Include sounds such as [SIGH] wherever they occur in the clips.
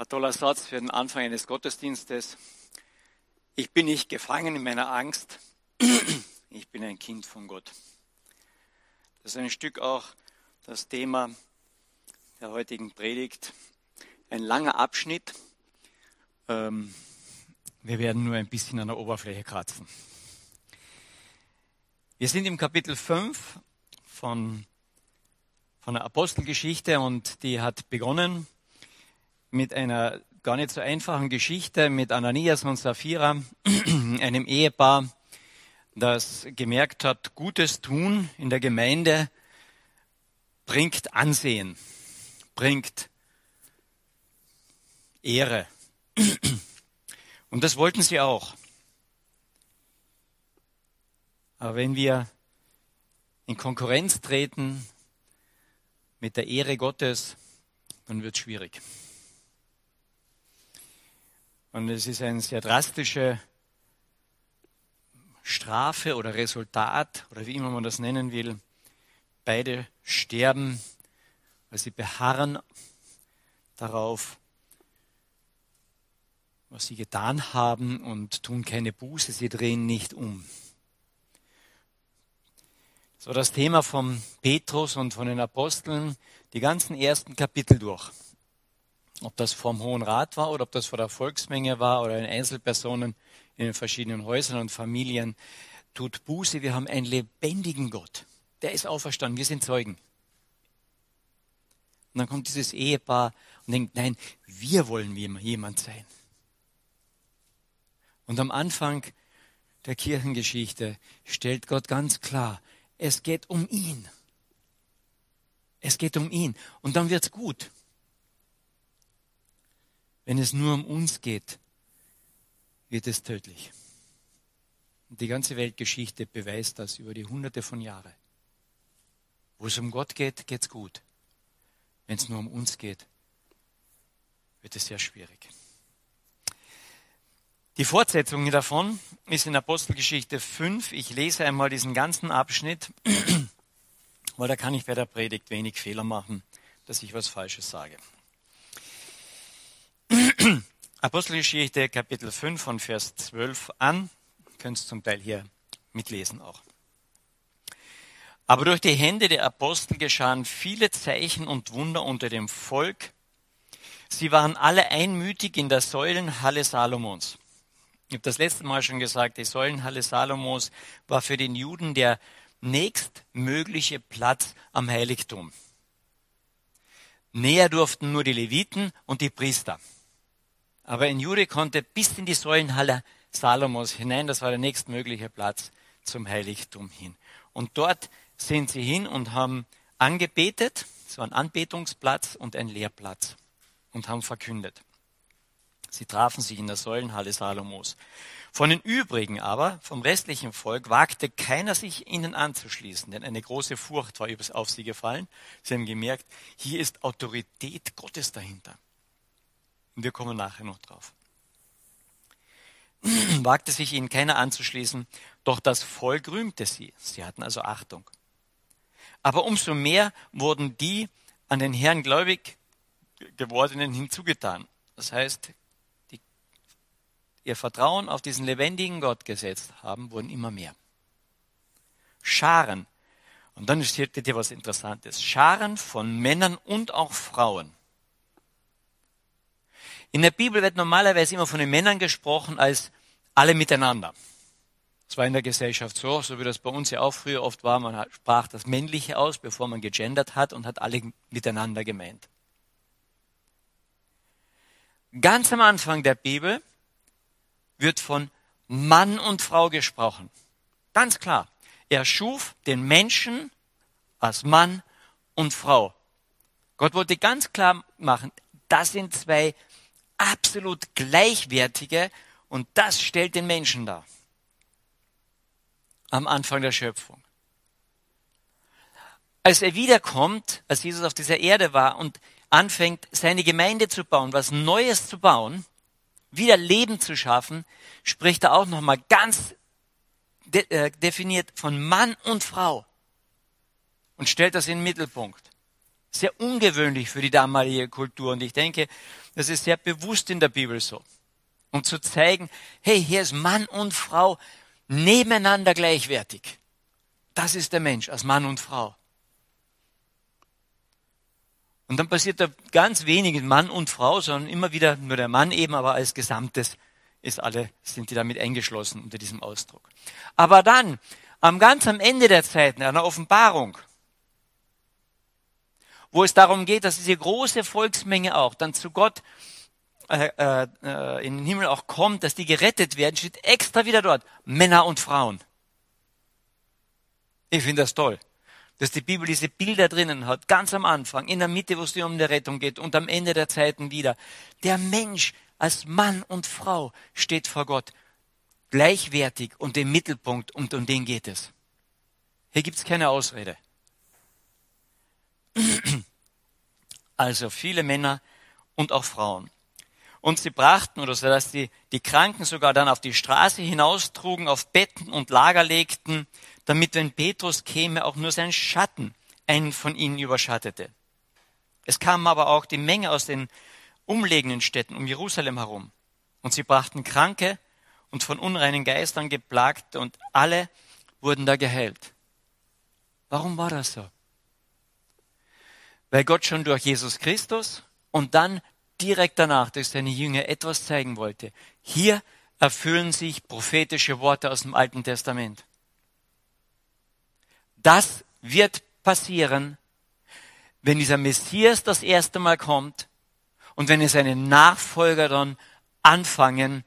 Ein toller Satz für den Anfang eines Gottesdienstes. Ich bin nicht gefangen in meiner Angst. Ich bin ein Kind von Gott. Das ist ein Stück auch das Thema der heutigen Predigt. Ein langer Abschnitt. Ähm, wir werden nur ein bisschen an der Oberfläche kratzen. Wir sind im Kapitel 5 von, von der Apostelgeschichte und die hat begonnen mit einer gar nicht so einfachen Geschichte mit Ananias und Sapphira, [CLEARS THROAT] einem Ehepaar, das gemerkt hat, Gutes tun in der Gemeinde bringt Ansehen, bringt Ehre. [CLEARS THROAT] Und das wollten sie auch. Aber wenn wir in Konkurrenz treten mit der Ehre Gottes, dann wird es schwierig. Und es ist eine sehr drastische Strafe oder Resultat oder wie immer man das nennen will. Beide sterben, weil sie beharren darauf, was sie getan haben und tun keine Buße, sie drehen nicht um. So das Thema von Petrus und von den Aposteln die ganzen ersten Kapitel durch. Ob das vom Hohen Rat war oder ob das vor der Volksmenge war oder in Einzelpersonen in den verschiedenen Häusern und Familien, tut Buße. Wir haben einen lebendigen Gott. Der ist auferstanden. Wir sind Zeugen. Und dann kommt dieses Ehepaar und denkt, nein, wir wollen jemand sein. Und am Anfang der Kirchengeschichte stellt Gott ganz klar, es geht um ihn. Es geht um ihn. Und dann wird's gut. Wenn es nur um uns geht, wird es tödlich. Und die ganze Weltgeschichte beweist das über die hunderte von Jahren. Wo es um Gott geht, geht's gut. Wenn es nur um uns geht, wird es sehr schwierig. Die Fortsetzung davon ist in Apostelgeschichte 5. Ich lese einmal diesen ganzen Abschnitt, weil da kann ich bei der Predigt wenig Fehler machen, dass ich was Falsches sage. [CLEARS THROAT] Apostelgeschichte Kapitel 5 von Vers 12 an. Könnt ihr zum Teil hier mitlesen auch. Aber durch die Hände der Apostel geschahen viele Zeichen und Wunder unter dem Volk. Sie waren alle einmütig in der Säulenhalle Salomons. Ich habe das letzte Mal schon gesagt, die Säulenhalle Salomos war für den Juden der nächstmögliche Platz am Heiligtum. Näher durften nur die Leviten und die Priester. Aber ein Jude konnte bis in die Säulenhalle Salomos hinein, das war der nächstmögliche Platz zum Heiligtum hin. Und dort sind sie hin und haben angebetet, war ein Anbetungsplatz und ein Lehrplatz und haben verkündet. Sie trafen sich in der Säulenhalle Salomos. Von den übrigen aber, vom restlichen Volk, wagte keiner sich ihnen anzuschließen, denn eine große Furcht war auf sie gefallen. Sie haben gemerkt, hier ist Autorität Gottes dahinter. Und wir kommen nachher noch drauf. [CLEARS THROAT] Wagte sich ihnen keiner anzuschließen, doch das Volk rühmte sie. Sie hatten also Achtung. Aber umso mehr wurden die an den Herrn gläubig gewordenen hinzugetan. Das heißt, die ihr Vertrauen auf diesen lebendigen Gott gesetzt haben, wurden immer mehr. Scharen. Und dann steht hier was Interessantes. Scharen von Männern und auch Frauen in der Bibel wird normalerweise immer von den Männern gesprochen als alle miteinander. Das war in der Gesellschaft so, so wie das bei uns ja auch früher oft war. Man sprach das Männliche aus, bevor man gegendert hat und hat alle miteinander gemeint. Ganz am Anfang der Bibel wird von Mann und Frau gesprochen. Ganz klar. Er schuf den Menschen als Mann und Frau. Gott wollte ganz klar machen, das sind zwei absolut gleichwertige und das stellt den Menschen dar. Am Anfang der Schöpfung. Als er wiederkommt, als Jesus auf dieser Erde war und anfängt, seine Gemeinde zu bauen, was Neues zu bauen, wieder Leben zu schaffen, spricht er auch nochmal ganz de äh, definiert von Mann und Frau und stellt das in den Mittelpunkt. Sehr ungewöhnlich für die damalige Kultur. Und ich denke, das ist sehr bewusst in der Bibel so. Um zu zeigen, hey, hier ist Mann und Frau nebeneinander gleichwertig. Das ist der Mensch als Mann und Frau. Und dann passiert da ganz wenig Mann und Frau, sondern immer wieder nur der Mann eben, aber als Gesamtes ist alle, sind die damit eingeschlossen unter diesem Ausdruck. Aber dann, am ganz am Ende der Zeiten, einer Offenbarung, wo es darum geht, dass diese große Volksmenge auch dann zu Gott äh, äh, in den Himmel auch kommt, dass die gerettet werden, steht extra wieder dort Männer und Frauen. Ich finde das toll, dass die Bibel diese Bilder drinnen hat, ganz am Anfang, in der Mitte, wo es um die Rettung geht und am Ende der Zeiten wieder. Der Mensch als Mann und Frau steht vor Gott gleichwertig und im Mittelpunkt und um den geht es. Hier gibt es keine Ausrede. [CLEARS THROAT] Also viele Männer und auch Frauen. Und sie brachten, oder so, dass die, die Kranken sogar dann auf die Straße hinaustrugen, auf Betten und Lager legten, damit, wenn Petrus käme, auch nur sein Schatten einen von ihnen überschattete. Es kamen aber auch die Menge aus den umliegenden Städten um Jerusalem herum. Und sie brachten Kranke und von unreinen Geistern geplagte und alle wurden da geheilt. Warum war das so? Weil Gott schon durch Jesus Christus und dann direkt danach durch seine Jünger etwas zeigen wollte. Hier erfüllen sich prophetische Worte aus dem Alten Testament. Das wird passieren, wenn dieser Messias das erste Mal kommt und wenn es seine Nachfolger dann anfangen,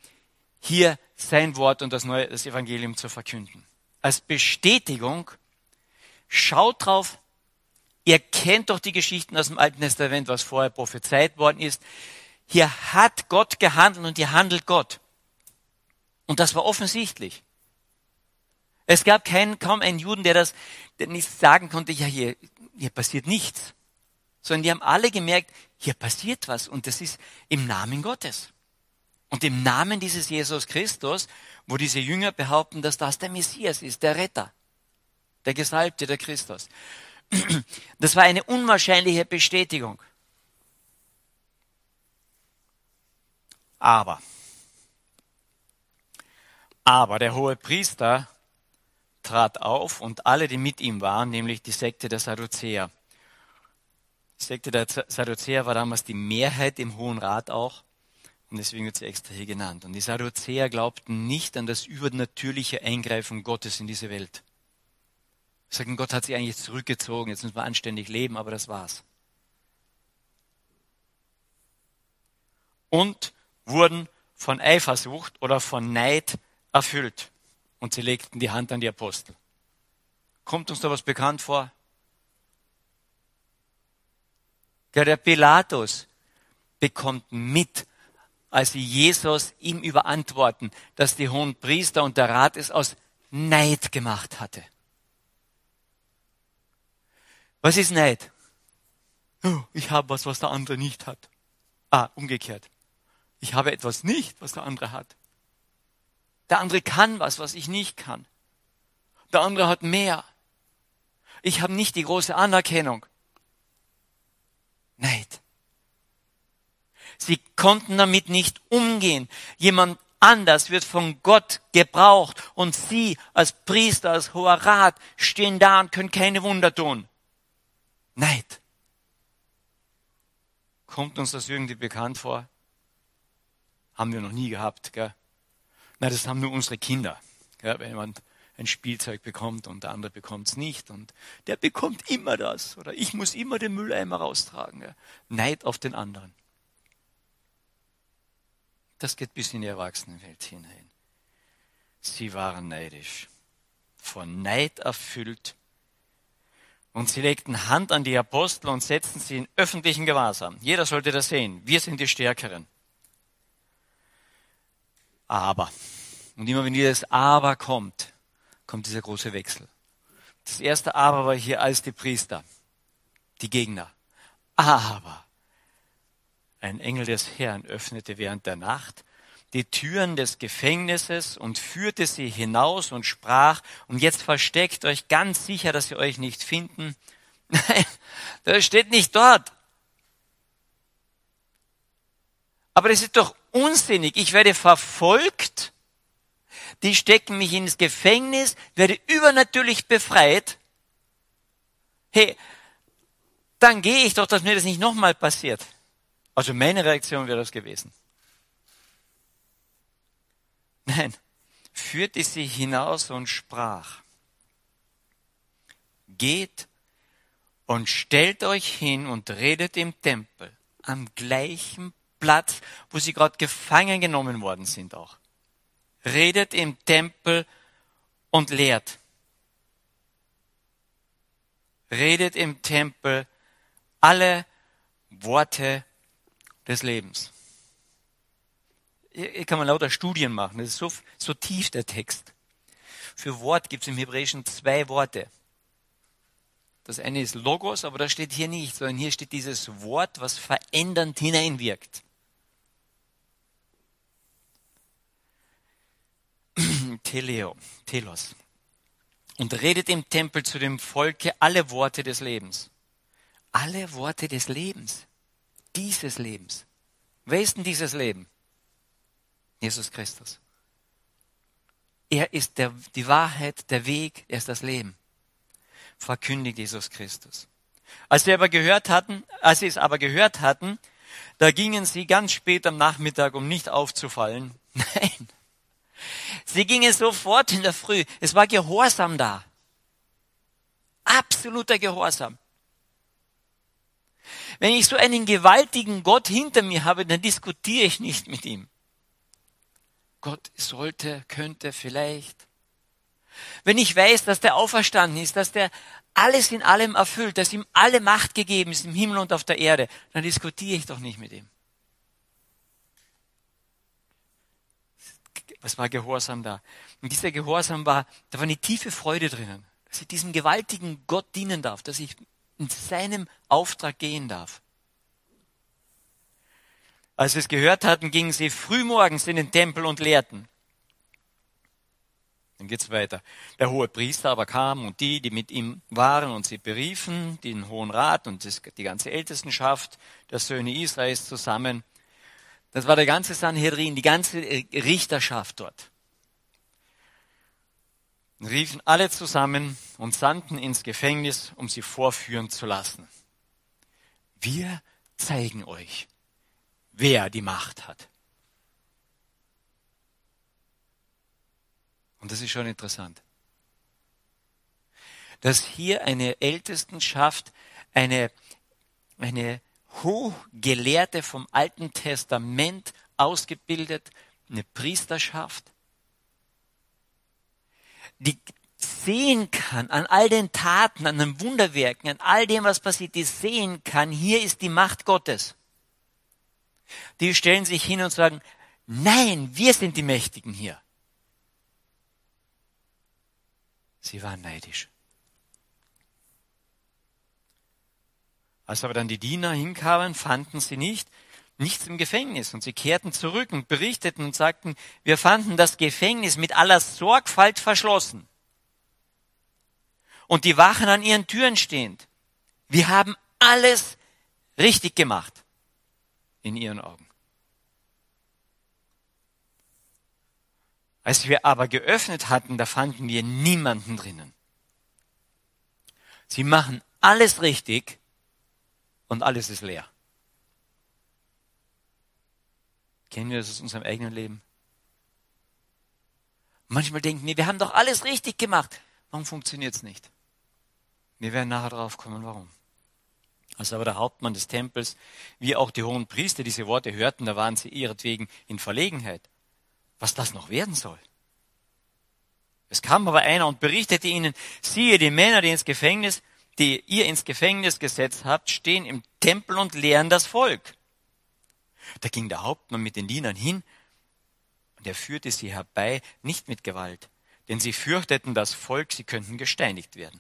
hier sein Wort und das neue das Evangelium zu verkünden. Als Bestätigung, schaut drauf, Ihr kennt doch die Geschichten aus dem Alten Testament, was vorher prophezeit worden ist. Hier hat Gott gehandelt und hier handelt Gott. Und das war offensichtlich. Es gab keinen, kaum einen Juden, der das der nicht sagen konnte, ja, hier, hier passiert nichts. Sondern die haben alle gemerkt, hier passiert was und das ist im Namen Gottes. Und im Namen dieses Jesus Christus, wo diese Jünger behaupten, dass das der Messias ist, der Retter, der Gesalbte, der Christus. Das war eine unwahrscheinliche Bestätigung. Aber, aber der hohe Priester trat auf und alle, die mit ihm waren, nämlich die Sekte der Sadduzäer. Die Sekte der Sadduzäer war damals die Mehrheit im Hohen Rat auch. Und deswegen wird sie extra hier genannt. Und die Sadduzäer glaubten nicht an das übernatürliche Eingreifen Gottes in diese Welt. Sagen, Gott hat sich eigentlich zurückgezogen, jetzt müssen wir anständig leben, aber das war's. Und wurden von Eifersucht oder von Neid erfüllt. Und sie legten die Hand an die Apostel. Kommt uns da was bekannt vor? Der Pilatus bekommt mit, als sie Jesus ihm überantworten, dass die hohen Priester und der Rat es aus Neid gemacht hatte. Was ist Neid? Oh, ich habe was, was der andere nicht hat. Ah, umgekehrt. Ich habe etwas nicht, was der andere hat. Der andere kann was, was ich nicht kann. Der andere hat mehr. Ich habe nicht die große Anerkennung. Neid. Sie konnten damit nicht umgehen. Jemand anders wird von Gott gebraucht und sie als Priester, als hoher Rat stehen da und können keine Wunder tun. Neid. Kommt uns das irgendwie bekannt vor? Haben wir noch nie gehabt, gell? Nein, das haben nur unsere Kinder. Gell? Wenn jemand ein Spielzeug bekommt und der andere bekommt es nicht und der bekommt immer das oder ich muss immer den Mülleimer raustragen. Gell? Neid auf den anderen. Das geht bis in die Erwachsenenwelt hinein. Sie waren neidisch, von Neid erfüllt und sie legten Hand an die Apostel und setzten sie in öffentlichen Gewahrsam. Jeder sollte das sehen. Wir sind die Stärkeren. Aber, und immer wenn dieses Aber kommt, kommt dieser große Wechsel. Das erste Aber war hier als die Priester, die Gegner. Aber ein Engel des Herrn öffnete während der Nacht die Türen des Gefängnisses und führte sie hinaus und sprach, und jetzt versteckt euch ganz sicher, dass sie euch nicht finden, [LAUGHS] Nein, das steht nicht dort. Aber das ist doch unsinnig. Ich werde verfolgt, die stecken mich ins Gefängnis, werde übernatürlich befreit. Hey, dann gehe ich doch, dass mir das nicht nochmal passiert. Also meine Reaktion wäre das gewesen. Nein, führte sie hinaus und sprach, geht und stellt euch hin und redet im Tempel am gleichen Platz, wo sie gerade gefangen genommen worden sind auch. Redet im Tempel und lehrt. Redet im Tempel alle Worte des Lebens. Hier kann man lauter Studien machen. Das ist so, so tief der Text. Für Wort gibt es im Hebräischen zwei Worte. Das eine ist Logos, aber das steht hier nicht, sondern hier steht dieses Wort, was verändernd hineinwirkt. [CLEARS THROAT] Teleo, Telos. Und redet im Tempel zu dem Volke alle Worte des Lebens. Alle Worte des Lebens. Dieses Lebens. Wer ist denn dieses Leben? Jesus Christus. Er ist der, die Wahrheit, der Weg, er ist das Leben. Verkündigt Jesus Christus. Als sie aber gehört hatten, als sie es aber gehört hatten, da gingen sie ganz spät am Nachmittag, um nicht aufzufallen. [LAUGHS] Nein. Sie gingen sofort in der Früh. Es war Gehorsam da. Absoluter Gehorsam. Wenn ich so einen gewaltigen Gott hinter mir habe, dann diskutiere ich nicht mit ihm. Gott sollte, könnte, vielleicht. Wenn ich weiß, dass der auferstanden ist, dass der alles in allem erfüllt, dass ihm alle Macht gegeben ist im Himmel und auf der Erde, dann diskutiere ich doch nicht mit ihm. Was war Gehorsam da? Und dieser Gehorsam war, da war eine tiefe Freude drinnen, dass ich diesem gewaltigen Gott dienen darf, dass ich in seinem Auftrag gehen darf. Als sie es gehört hatten, gingen sie frühmorgens in den Tempel und lehrten. Dann geht's weiter. Der hohe Priester aber kam und die, die mit ihm waren, und sie beriefen den Hohen Rat und die ganze Ältestenschaft der Söhne Israels zusammen. Das war der ganze Sanhedrin, die ganze Richterschaft dort. Und riefen alle zusammen und sandten ins Gefängnis, um sie vorführen zu lassen. Wir zeigen euch, wer die Macht hat. Und das ist schon interessant. Dass hier eine Ältestenschaft, eine, eine Hochgelehrte vom Alten Testament ausgebildet, eine Priesterschaft, die sehen kann an all den Taten, an den Wunderwerken, an all dem, was passiert, die sehen kann, hier ist die Macht Gottes die stellen sich hin und sagen, nein, wir sind die Mächtigen hier. Sie waren neidisch. Als aber dann die Diener hinkamen, fanden sie nicht, nichts im Gefängnis. Und sie kehrten zurück und berichteten und sagten, wir fanden das Gefängnis mit aller Sorgfalt verschlossen. Und die Wachen an ihren Türen stehend. Wir haben alles richtig gemacht in ihren Augen. Als wir aber geöffnet hatten, da fanden wir niemanden drinnen. Sie machen alles richtig und alles ist leer. Kennen wir das aus unserem eigenen Leben? Manchmal denken wir, wir haben doch alles richtig gemacht. Warum funktioniert es nicht? Wir werden nachher drauf kommen, warum. Als aber der Hauptmann des Tempels, wie auch die hohen Priester diese Worte hörten, da waren sie ihretwegen in Verlegenheit, was das noch werden soll. Es kam aber einer und berichtete ihnen, siehe, die Männer, die ins Gefängnis, die ihr ins Gefängnis gesetzt habt, stehen im Tempel und lehren das Volk. Da ging der Hauptmann mit den Dienern hin und er führte sie herbei, nicht mit Gewalt, denn sie fürchteten das Volk, sie könnten gesteinigt werden.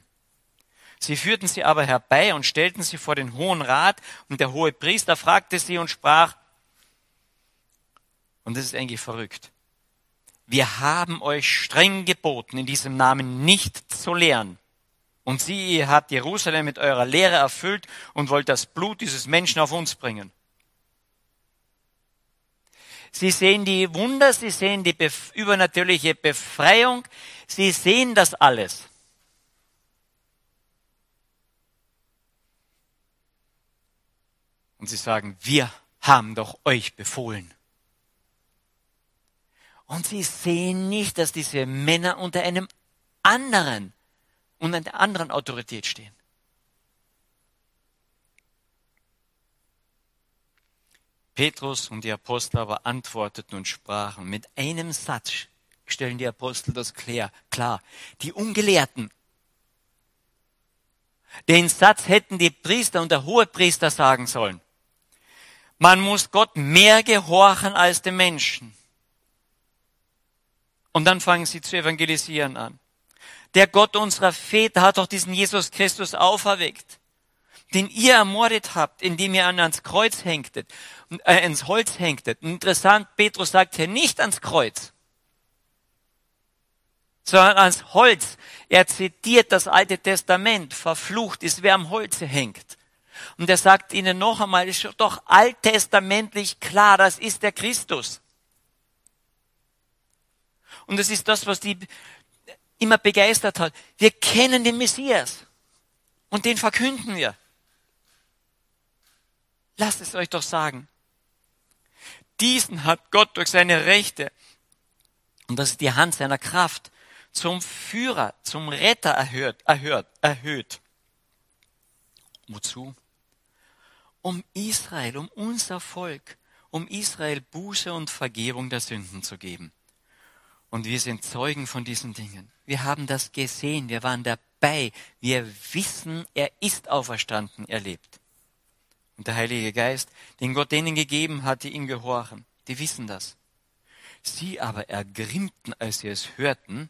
Sie führten sie aber herbei und stellten sie vor den Hohen Rat, und der hohe Priester fragte sie und sprach, und das ist eigentlich verrückt, wir haben euch streng geboten, in diesem Namen nicht zu lehren. Und sie, ihr habt Jerusalem mit eurer Lehre erfüllt und wollt das Blut dieses Menschen auf uns bringen. Sie sehen die Wunder, sie sehen die übernatürliche Befreiung, sie sehen das alles. Und sie sagen, wir haben doch euch befohlen. Und sie sehen nicht, dass diese Männer unter einem anderen, unter einer anderen Autorität stehen. Petrus und die Apostel aber antworteten und sprachen. Mit einem Satz stellen die Apostel das klar. Die Ungelehrten. Den Satz hätten die Priester und der Hohepriester sagen sollen. Man muss Gott mehr gehorchen als den Menschen. Und dann fangen sie zu evangelisieren an. Der Gott unserer Väter hat doch diesen Jesus Christus auferweckt, den ihr ermordet habt, indem ihr ans Kreuz hängtet, äh, ins Holz hängtet. Interessant, Petrus sagt hier nicht ans Kreuz, sondern ans Holz. Er zitiert das Alte Testament. Verflucht ist, wer am Holze hängt. Und er sagt ihnen noch einmal, ist doch alttestamentlich klar, das ist der Christus. Und das ist das, was die immer begeistert hat. Wir kennen den Messias. Und den verkünden wir. Lasst es euch doch sagen. Diesen hat Gott durch seine Rechte, und das ist die Hand seiner Kraft, zum Führer, zum Retter erhöht, erhöht, erhöht. Wozu? Um Israel, um unser Volk, um Israel Buße und Vergebung der Sünden zu geben. Und wir sind Zeugen von diesen Dingen. Wir haben das gesehen, wir waren dabei, wir wissen, er ist auferstanden, er lebt. Und der Heilige Geist, den Gott denen gegeben hat, die ihm gehorchen, die wissen das. Sie aber ergrimmten, als sie es hörten,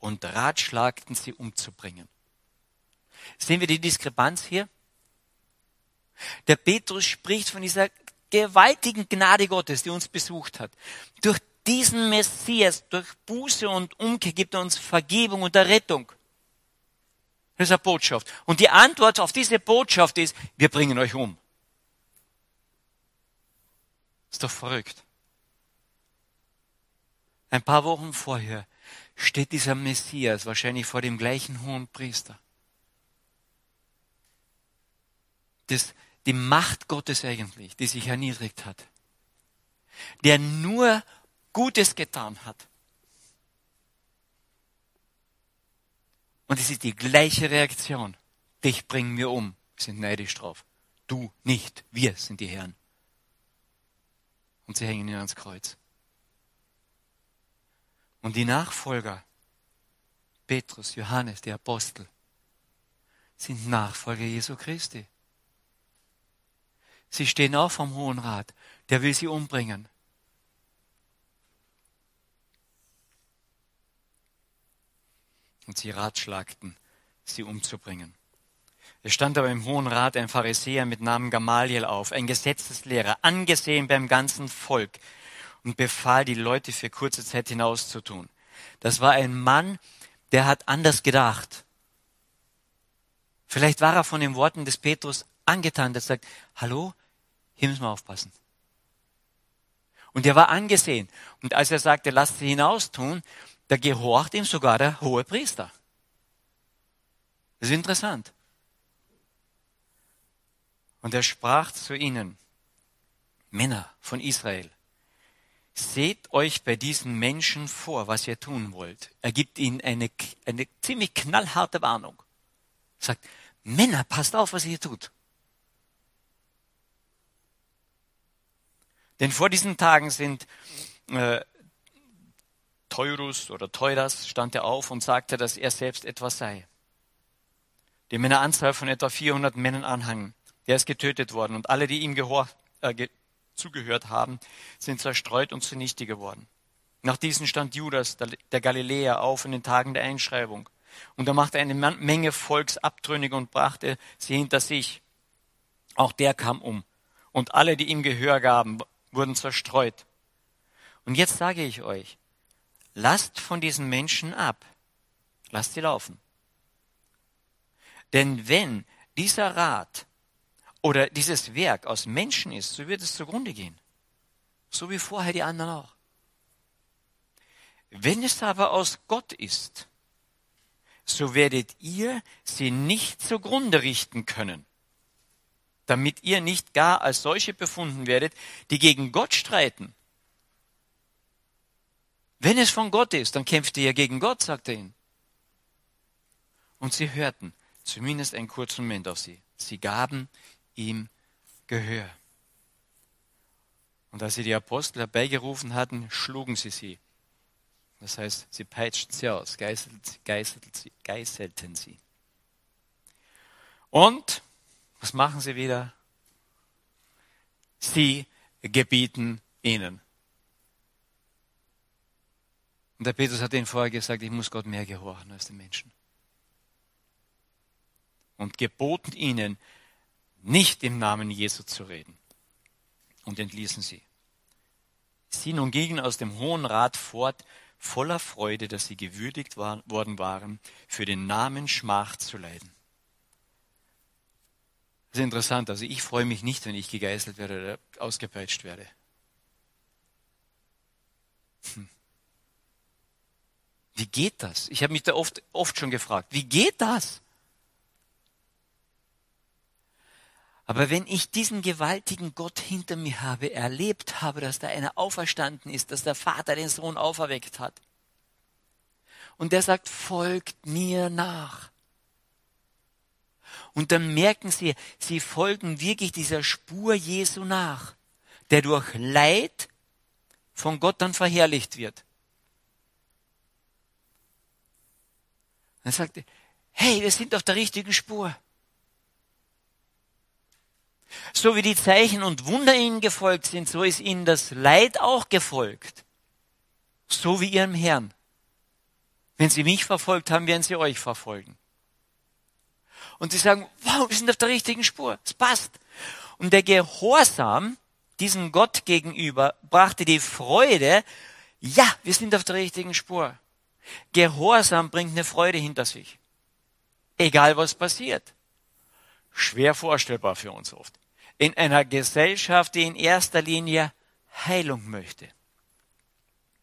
und ratschlagten sie umzubringen. Sehen wir die Diskrepanz hier? Der Petrus spricht von dieser gewaltigen Gnade Gottes, die uns besucht hat. Durch diesen Messias, durch Buße und Umkehr gibt er uns Vergebung und Errettung. Das ist eine Botschaft. Und die Antwort auf diese Botschaft ist, wir bringen euch um. Ist doch verrückt. Ein paar Wochen vorher steht dieser Messias wahrscheinlich vor dem gleichen hohen Priester. Das die Macht Gottes eigentlich, die sich erniedrigt hat, der nur Gutes getan hat. Und es ist die gleiche Reaktion. Dich bringen wir um, wir sind neidisch drauf. Du nicht, wir sind die Herren. Und sie hängen ihn ans Kreuz. Und die Nachfolger, Petrus, Johannes, die Apostel, sind Nachfolger Jesu Christi. Sie stehen auch vom Hohen Rat. Der will sie umbringen. Und sie ratschlagten, sie umzubringen. Es stand aber im Hohen Rat ein Pharisäer mit Namen Gamaliel auf, ein Gesetzeslehrer, angesehen beim ganzen Volk, und befahl, die Leute für kurze Zeit hinauszutun. Das war ein Mann, der hat anders gedacht. Vielleicht war er von den Worten des Petrus angetan, der sagt, hallo, hier müssen wir aufpassen. Und er war angesehen. Und als er sagte, lasst sie hinaus tun, da gehorcht ihm sogar der hohe Priester. Das ist interessant. Und er sprach zu ihnen, Männer von Israel, seht euch bei diesen Menschen vor, was ihr tun wollt. Er gibt ihnen eine, eine ziemlich knallharte Warnung. Er sagt, Männer, passt auf, was ihr tut. Denn vor diesen Tagen sind äh, Teurus oder Teuras stand er auf und sagte, dass er selbst etwas sei. Dem eine Anzahl von etwa 400 Männern anhangen. Der ist getötet worden und alle, die ihm gehor, äh, ge zugehört haben, sind zerstreut und zunichte geworden. Nach diesen stand Judas, der, der Galiläer, auf in den Tagen der Einschreibung. Und er machte eine Menge Volks abtrünnig und brachte sie hinter sich. Auch der kam um. Und alle, die ihm Gehör gaben, wurden zerstreut. Und jetzt sage ich euch, lasst von diesen Menschen ab. Lasst sie laufen. Denn wenn dieser Rat oder dieses Werk aus Menschen ist, so wird es zugrunde gehen. So wie vorher die anderen auch. Wenn es aber aus Gott ist, so werdet ihr sie nicht zugrunde richten können, damit ihr nicht gar als solche befunden werdet, die gegen Gott streiten. Wenn es von Gott ist, dann kämpft ihr ja gegen Gott, sagt er ihnen. Und sie hörten zumindest einen kurzen Moment auf sie. Sie gaben ihm Gehör. Und als sie die Apostel herbeigerufen hatten, schlugen sie sie. Das heißt, sie peitschten sie aus, geißelten, geißelten sie. Und, was machen sie wieder? Sie gebieten ihnen. Und der Petrus hat ihnen vorher gesagt, ich muss Gott mehr gehorchen als den Menschen. Und geboten ihnen, nicht im Namen Jesu zu reden. Und entließen sie. Sie nun gingen aus dem Hohen Rat fort, voller Freude, dass sie gewürdigt war, worden waren, für den Namen Schmach zu leiden. Das ist interessant. Also ich freue mich nicht, wenn ich gegeißelt werde oder ausgepeitscht werde. Hm. Wie geht das? Ich habe mich da oft, oft schon gefragt. Wie geht das? Aber wenn ich diesen gewaltigen Gott hinter mir habe, erlebt habe, dass da einer auferstanden ist, dass der Vater den Sohn auferweckt hat, und der sagt, folgt mir nach. Und dann merken sie, sie folgen wirklich dieser Spur Jesu nach, der durch Leid von Gott dann verherrlicht wird. Dann sagt er, hey, wir sind auf der richtigen Spur. So wie die Zeichen und Wunder ihnen gefolgt sind, so ist ihnen das Leid auch gefolgt. So wie ihrem Herrn. Wenn sie mich verfolgt haben, werden sie euch verfolgen. Und sie sagen, wow, wir sind auf der richtigen Spur. Es passt. Und der Gehorsam diesem Gott gegenüber brachte die Freude, ja, wir sind auf der richtigen Spur. Gehorsam bringt eine Freude hinter sich. Egal was passiert. Schwer vorstellbar für uns oft in einer Gesellschaft, die in erster Linie Heilung möchte.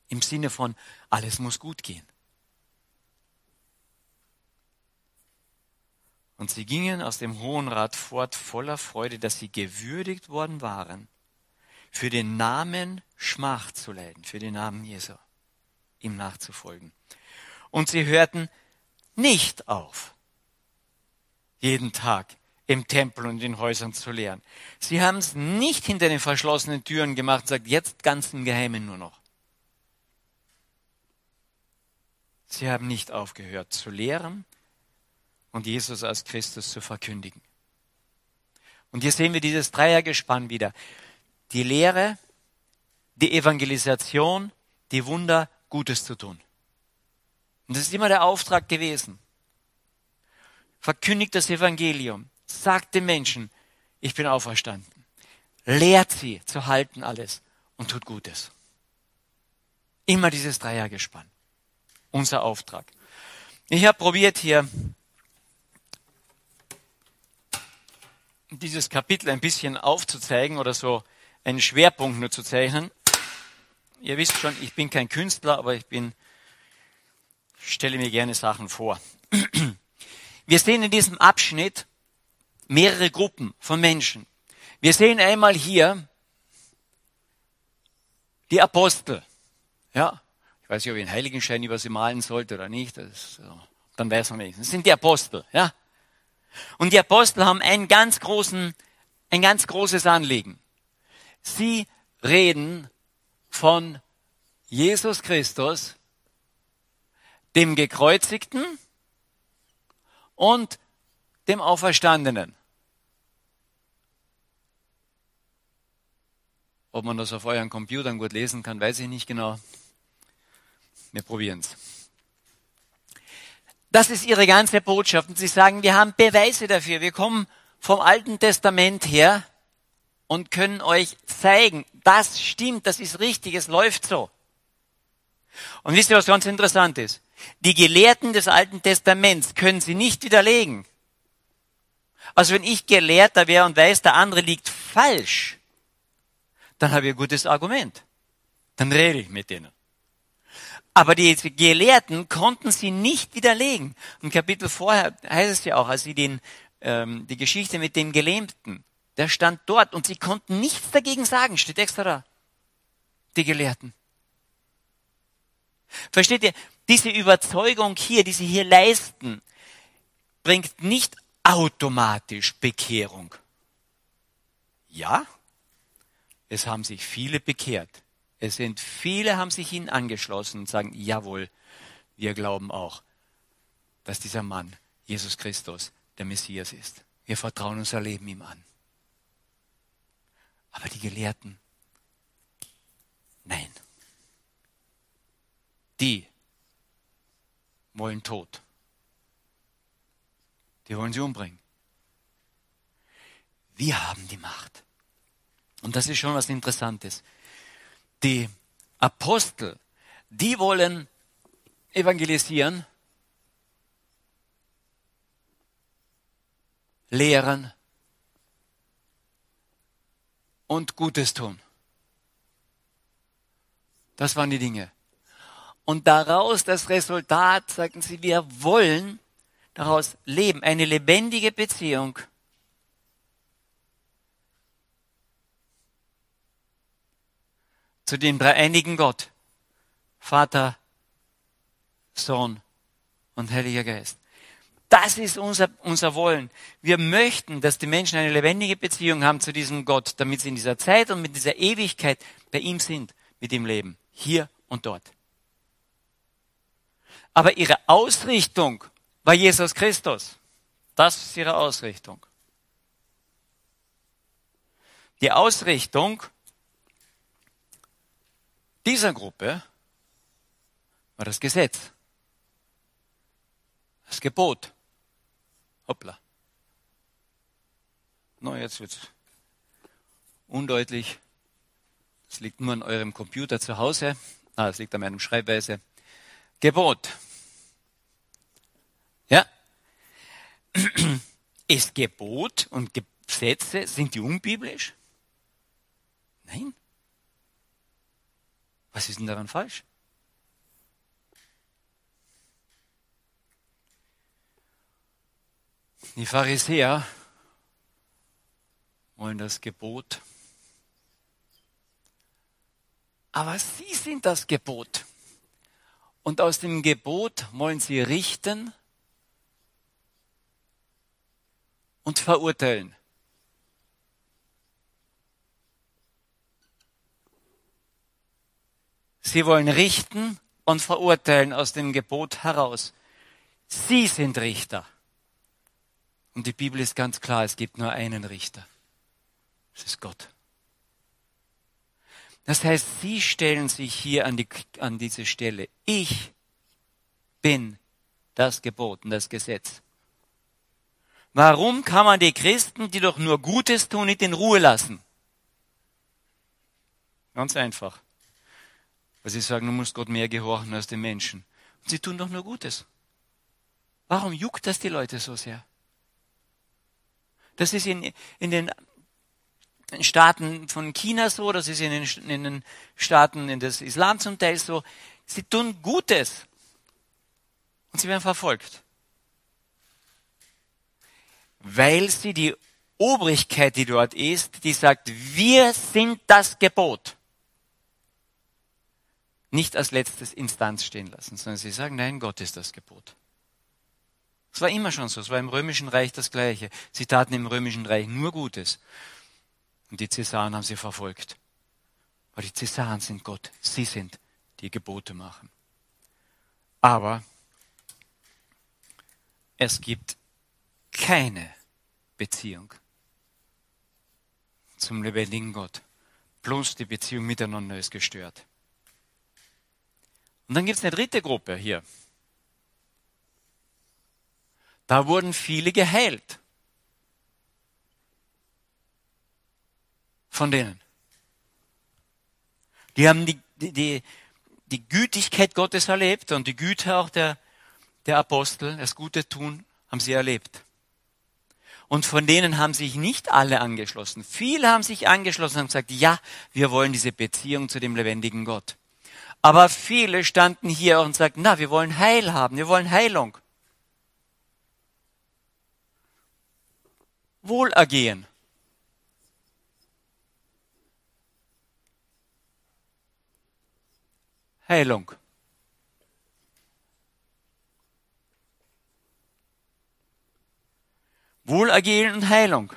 Im Sinne von, alles muss gut gehen. Und sie gingen aus dem Hohen Rat fort voller Freude, dass sie gewürdigt worden waren, für den Namen Schmach zu leiden, für den Namen Jesu, ihm nachzufolgen. Und sie hörten nicht auf, jeden Tag im Tempel und in Häusern zu lehren. Sie haben es nicht hinter den verschlossenen Türen gemacht und sagt, jetzt ganz im Geheimen nur noch. Sie haben nicht aufgehört zu lehren und Jesus als Christus zu verkündigen. Und hier sehen wir dieses Dreiergespann wieder. Die Lehre, die Evangelisation, die Wunder, Gutes zu tun. Und das ist immer der Auftrag gewesen. Verkündigt das Evangelium sagt den Menschen, ich bin auferstanden. Lehrt sie zu halten alles und tut Gutes. Immer dieses Dreiergespann. Unser Auftrag. Ich habe probiert hier dieses Kapitel ein bisschen aufzuzeigen oder so einen Schwerpunkt nur zu zeichnen. Ihr wisst schon, ich bin kein Künstler, aber ich bin, stelle mir gerne Sachen vor. [CLEARS THROAT] Wir sehen in diesem Abschnitt mehrere Gruppen von Menschen. Wir sehen einmal hier die Apostel. Ja, ich weiß nicht, ob ich einen Heiligenschein über sie malen sollte oder nicht. Das, dann weiß man nicht. Das sind die Apostel. Ja, und die Apostel haben einen ganz großen, ein ganz großes Anliegen. Sie reden von Jesus Christus, dem Gekreuzigten und dem Auferstandenen. Ob man das auf euren Computern gut lesen kann, weiß ich nicht genau. Wir probieren es. Das ist ihre ganze Botschaft. Und sie sagen, wir haben Beweise dafür. Wir kommen vom Alten Testament her und können euch zeigen, das stimmt, das ist richtig, es läuft so. Und wisst ihr, was ganz interessant ist? Die Gelehrten des Alten Testaments können sie nicht widerlegen. Also wenn ich Gelehrter wäre und weiß, der andere liegt falsch, dann habe ich ein gutes Argument. Dann rede ich mit denen. Aber die Gelehrten konnten sie nicht widerlegen. Im Kapitel vorher heißt es ja auch, als sie den, ähm, die Geschichte mit dem Gelähmten, der stand dort und sie konnten nichts dagegen sagen, steht extra da. Die Gelehrten. Versteht ihr? Diese Überzeugung hier, die sie hier leisten, bringt nicht automatisch Bekehrung. Ja, es haben sich viele bekehrt. Es sind viele, haben sich ihnen angeschlossen und sagen, jawohl, wir glauben auch, dass dieser Mann, Jesus Christus, der Messias ist. Wir vertrauen unser Leben ihm an. Aber die Gelehrten, nein. Die wollen Tod. Die wollen sie umbringen. Wir haben die Macht. Und das ist schon was Interessantes die Apostel, die wollen evangelisieren, lehren und Gutes tun. Das waren die Dinge. Und daraus das Resultat, sagten sie, wir wollen daraus leben, eine lebendige Beziehung zu dem dreieinigen Gott, Vater, Sohn und Heiliger Geist. Das ist unser, unser Wollen. Wir möchten, dass die Menschen eine lebendige Beziehung haben zu diesem Gott, damit sie in dieser Zeit und mit dieser Ewigkeit bei ihm sind, mit ihm leben. Hier und dort. Aber ihre Ausrichtung war Jesus Christus. Das ist ihre Ausrichtung. Die Ausrichtung dieser Gruppe war das Gesetz, das Gebot. Hoppla. No, jetzt wird's undeutlich. Es liegt nur an eurem Computer zu Hause. Ah, es liegt an meinem Schreibweise. Gebot. Ja. [CLEARS THROAT] Ist Gebot und Gesetze, sind die unbiblisch? Nein. Was ist denn daran falsch? Die Pharisäer wollen das Gebot. Aber sie sind das Gebot. Und aus dem Gebot wollen sie richten und verurteilen. Sie wollen richten und verurteilen aus dem Gebot heraus. Sie sind Richter. Und die Bibel ist ganz klar, es gibt nur einen Richter. Das ist Gott. Das heißt, Sie stellen sich hier an, die, an diese Stelle. Ich bin das Gebot und das Gesetz. Warum kann man die Christen, die doch nur Gutes tun, nicht in Ruhe lassen? Ganz einfach. Weil sie sagen, du musst Gott mehr gehorchen als den Menschen. Und sie tun doch nur Gutes. Warum juckt das die Leute so sehr? Das ist in, in den Staaten von China so, das ist in den, in den Staaten in des Islam zum Teil so. Sie tun Gutes und sie werden verfolgt. Weil sie die Obrigkeit, die dort ist, die sagt, wir sind das Gebot nicht als letztes Instanz stehen lassen, sondern sie sagen, nein, Gott ist das Gebot. Es war immer schon so, es war im Römischen Reich das Gleiche. Sie taten im Römischen Reich nur Gutes. Und die Cäsaren haben sie verfolgt. Aber die Cäsaren sind Gott, sie sind, die Gebote machen. Aber es gibt keine Beziehung zum lebendigen Gott. Bloß die Beziehung miteinander ist gestört. Und dann gibt es eine dritte Gruppe hier. Da wurden viele geheilt. Von denen. Die haben die, die, die Gütigkeit Gottes erlebt und die Güte auch der, der Apostel, das Gute tun, haben sie erlebt. Und von denen haben sich nicht alle angeschlossen. Viele haben sich angeschlossen und gesagt, ja, wir wollen diese Beziehung zu dem lebendigen Gott. Aber viele standen hier und sagten, na, wir wollen Heil haben, wir wollen Heilung. Wohlergehen. Heilung. Wohlergehen und Heilung.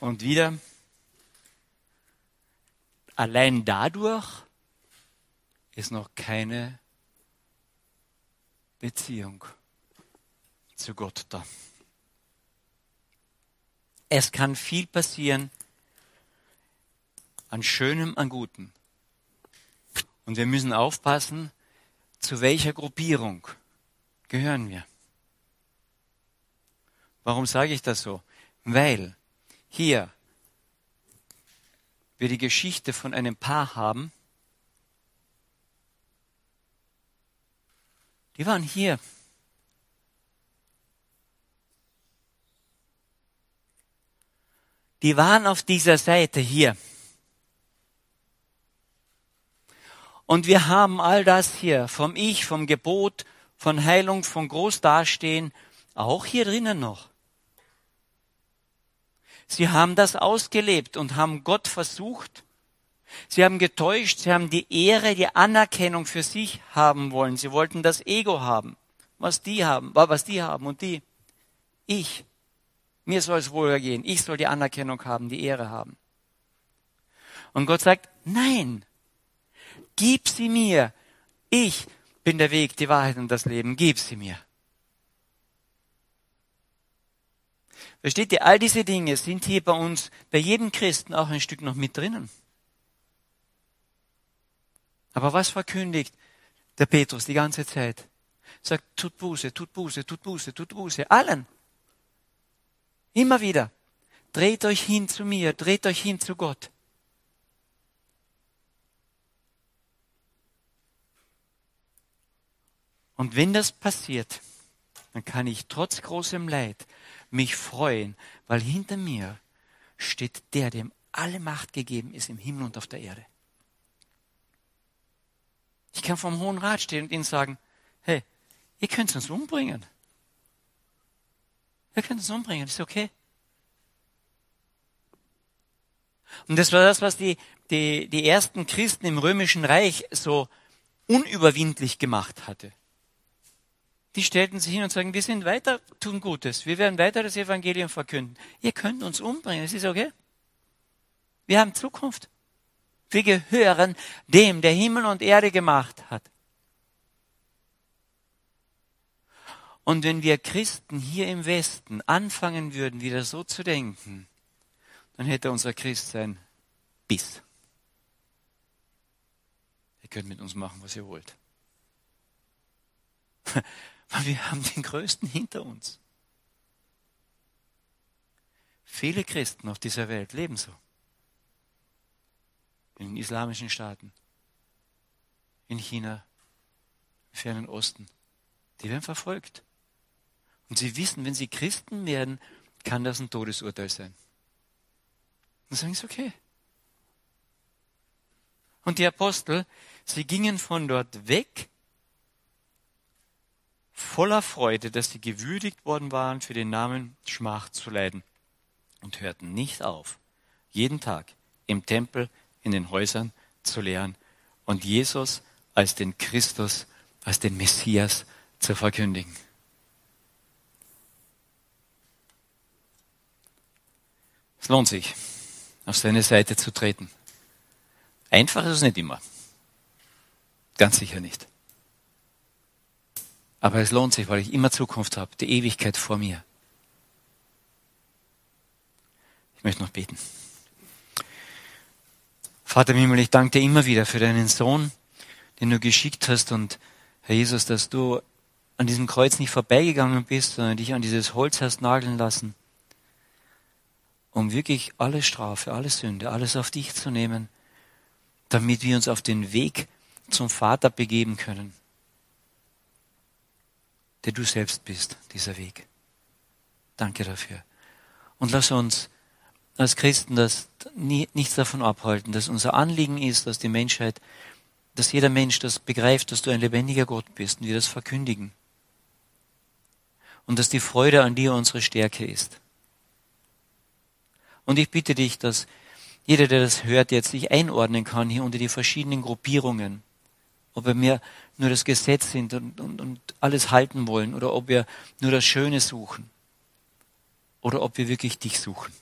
Und wieder, allein dadurch ist noch keine Beziehung zu Gott da. Es kann viel passieren an Schönem, an Gutem. Und wir müssen aufpassen, zu welcher Gruppierung gehören wir. Warum sage ich das so? Weil hier wir die Geschichte von einem Paar haben, die waren hier. Die waren auf dieser Seite hier. Und wir haben all das hier vom Ich, vom Gebot, von Heilung, von Großdastehen, auch hier drinnen noch. Sie haben das ausgelebt und haben Gott versucht. Sie haben getäuscht, sie haben die Ehre, die Anerkennung für sich haben wollen. Sie wollten das Ego haben, was die haben, was die haben und die. Ich. Mir soll es wohl gehen. Ich soll die Anerkennung haben, die Ehre haben. Und Gott sagt, nein, Gib sie mir. Ich bin der Weg, die Wahrheit und das Leben. Gib sie mir. Versteht ihr, all diese Dinge sind hier bei uns, bei jedem Christen auch ein Stück noch mit drinnen. Aber was verkündigt der Petrus die ganze Zeit? Sagt, tut Buße, tut Buße, tut Buße, tut Buße. Allen. Immer wieder. Dreht euch hin zu mir, dreht euch hin zu Gott. Und wenn das passiert, dann kann ich trotz großem Leid mich freuen, weil hinter mir steht der, dem alle Macht gegeben ist im Himmel und auf der Erde. Ich kann vom Hohen Rat stehen und ihnen sagen, hey, ihr könnt uns umbringen. Ihr könnt uns umbringen, ist okay. Und das war das, was die, die, die ersten Christen im römischen Reich so unüberwindlich gemacht hatte die stellten sich hin und sagen, wir sind weiter, tun Gutes. Wir werden weiter das Evangelium verkünden. Ihr könnt uns umbringen, es ist okay. Wir haben Zukunft. Wir gehören dem, der Himmel und Erde gemacht hat. Und wenn wir Christen hier im Westen anfangen würden, wieder so zu denken, dann hätte unser Christsein Biss. Ihr könnt mit uns machen, was ihr wollt. [LAUGHS] weil wir haben den Größten hinter uns. Viele Christen auf dieser Welt leben so. In den islamischen Staaten, in China, im fernen Osten. Die werden verfolgt. Und sie wissen, wenn sie Christen werden, kann das ein Todesurteil sein. Und sagen sie, okay. Und die Apostel, sie gingen von dort weg voller Freude, dass sie gewürdigt worden waren, für den Namen Schmach zu leiden und hörten nicht auf, jeden Tag im Tempel, in den Häusern zu lehren und Jesus als den Christus, als den Messias zu verkündigen. Es lohnt sich, auf seine Seite zu treten. Einfach ist es nicht immer. Ganz sicher nicht. Aber es lohnt sich, weil ich immer Zukunft habe, die Ewigkeit vor mir. Ich möchte noch beten. Vater im Himmel, ich danke dir immer wieder für deinen Sohn, den du geschickt hast und Herr Jesus, dass du an diesem Kreuz nicht vorbeigegangen bist, sondern dich an dieses Holz hast nageln lassen, um wirklich alle Strafe, alle Sünde, alles auf dich zu nehmen, damit wir uns auf den Weg zum Vater begeben können der du selbst bist, dieser Weg. Danke dafür. Und lass uns als Christen das nie, nichts davon abhalten, dass unser Anliegen ist, dass die Menschheit, dass jeder Mensch das begreift, dass du ein lebendiger Gott bist und wir das verkündigen. Und dass die Freude an dir unsere Stärke ist. Und ich bitte dich, dass jeder, der das hört, jetzt sich einordnen kann hier unter die verschiedenen Gruppierungen. Ob wir mehr nur das Gesetz sind und, und, und alles halten wollen oder ob wir nur das Schöne suchen oder ob wir wirklich dich suchen.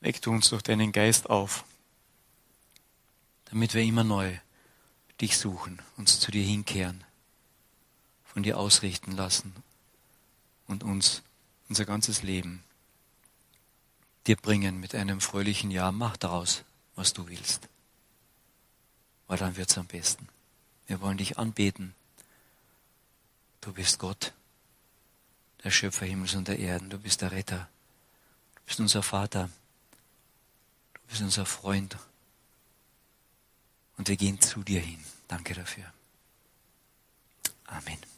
Weck du uns durch deinen Geist auf, damit wir immer neu dich suchen, uns zu dir hinkehren, von dir ausrichten lassen und uns unser ganzes Leben dir bringen mit einem fröhlichen Ja. Mach daraus, was du willst. Weil dann wird's am besten. Wir wollen dich anbeten. Du bist Gott, der Schöpfer Himmels und der Erden. Du bist der Retter. Du bist unser Vater. Du bist unser Freund. Und wir gehen zu dir hin. Danke dafür. Amen.